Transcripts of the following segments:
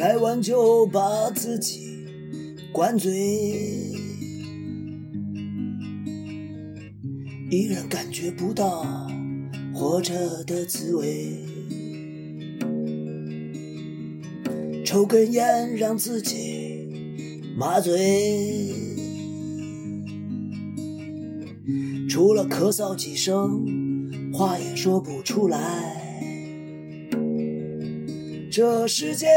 来完就把自己灌醉，依然感觉不到活着的滋味。抽根烟让自己麻醉，除了咳嗽几声，话也说不出来。这世界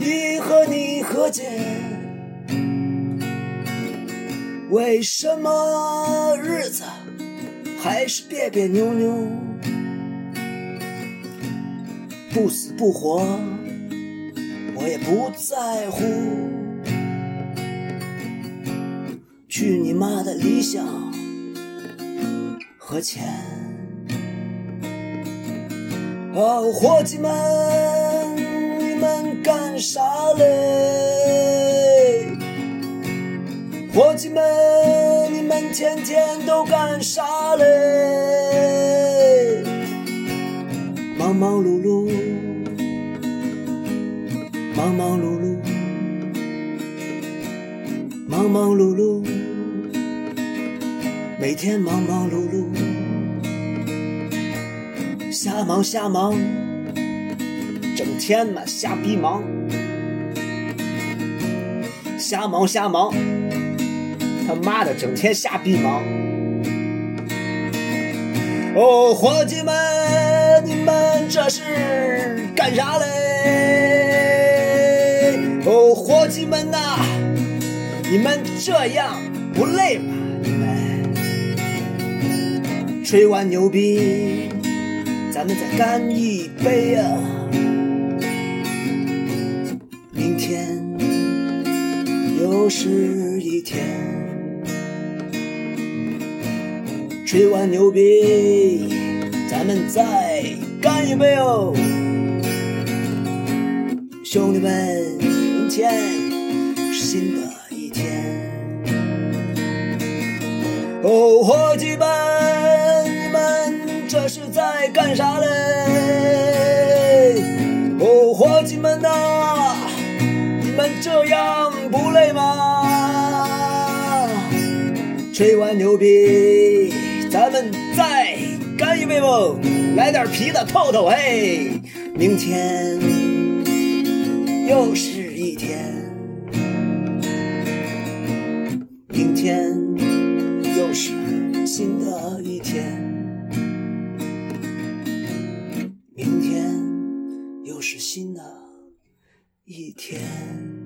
已和你和解，为什么日子还是别别扭扭？不死不活，我也不在乎。去你妈的理想和钱！哦，伙计们，你们干啥嘞？伙计们，你们天天都干啥嘞？忙忙碌碌，忙忙碌碌，忙忙碌碌，每天忙忙碌碌。瞎忙瞎忙，整天嘛瞎逼忙，瞎忙瞎忙，他妈的整天瞎逼忙。哦，伙计们，你们这是干啥嘞？哦，伙计们呐，你们这样不累吗？你们吹完牛逼。咱们再干一杯啊！明天又是一天，吹完牛逼，咱们再干一杯哦！兄弟们，明天是新的一天，哦，伙计们。啥嘞？哦，伙计们呐，你们这样不累吗？吹完牛逼，咱们再干一杯不？来点啤的透透嘿！明天又是一天，明天又是新的一是新的一天。